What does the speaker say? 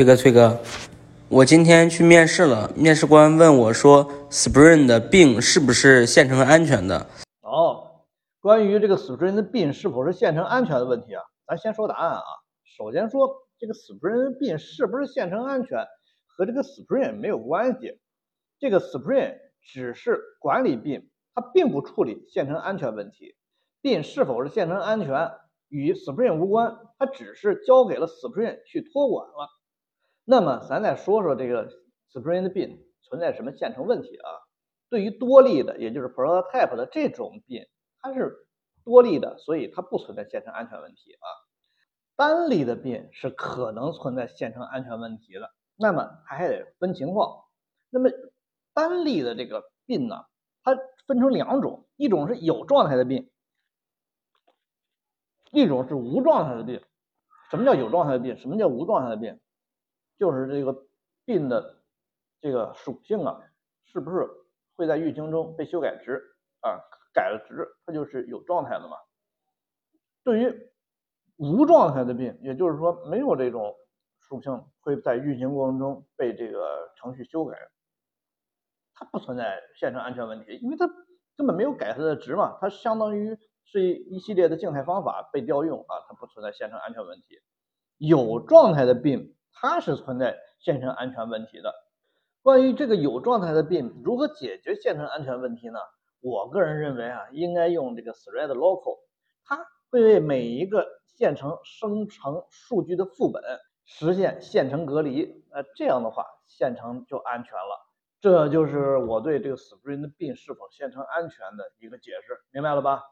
崔哥，崔哥，我今天去面试了，面试官问我说，Spring 的病是不是线程安全的？哦，关于这个 Spring 的病是否是线程安全的问题啊，咱先说答案啊。首先说这个 Spring 的病是不是线程安全，和这个 Spring 没有关系，这个 Spring 只是管理病，它并不处理线程安全问题。病是否是线程安全与 Spring 无关，它只是交给了 Spring 去托管了。那么咱再说说这个 Spring 的病存在什么线程问题啊？对于多例的，也就是 prototype 的这种病，它是多例的，所以它不存在线程安全问题啊。单例的病是可能存在线程安全问题的，那么它还得分情况。那么单例的这个病呢，它分成两种，一种是有状态的病。一种是无状态的病，什么叫有状态的病？什么叫无状态的病？就是这个病的这个属性啊，是不是会在运行中被修改值啊？改了值，它就是有状态的嘛。对于无状态的病，也就是说没有这种属性会在运行过程中被这个程序修改，它不存在线程安全问题，因为它根本没有改它的值嘛，它相当于。是一系列的静态方法被调用啊，它不存在线程安全问题。有状态的病，它是存在线程安全问题的。关于这个有状态的病如何解决线程安全问题呢？我个人认为啊，应该用这个 thread local，它会为每一个线程生成数据的副本，实现线程隔离。呃，这样的话，线程就安全了。这就是我对这个 Spring 的病是否线程安全的一个解释，明白了吧？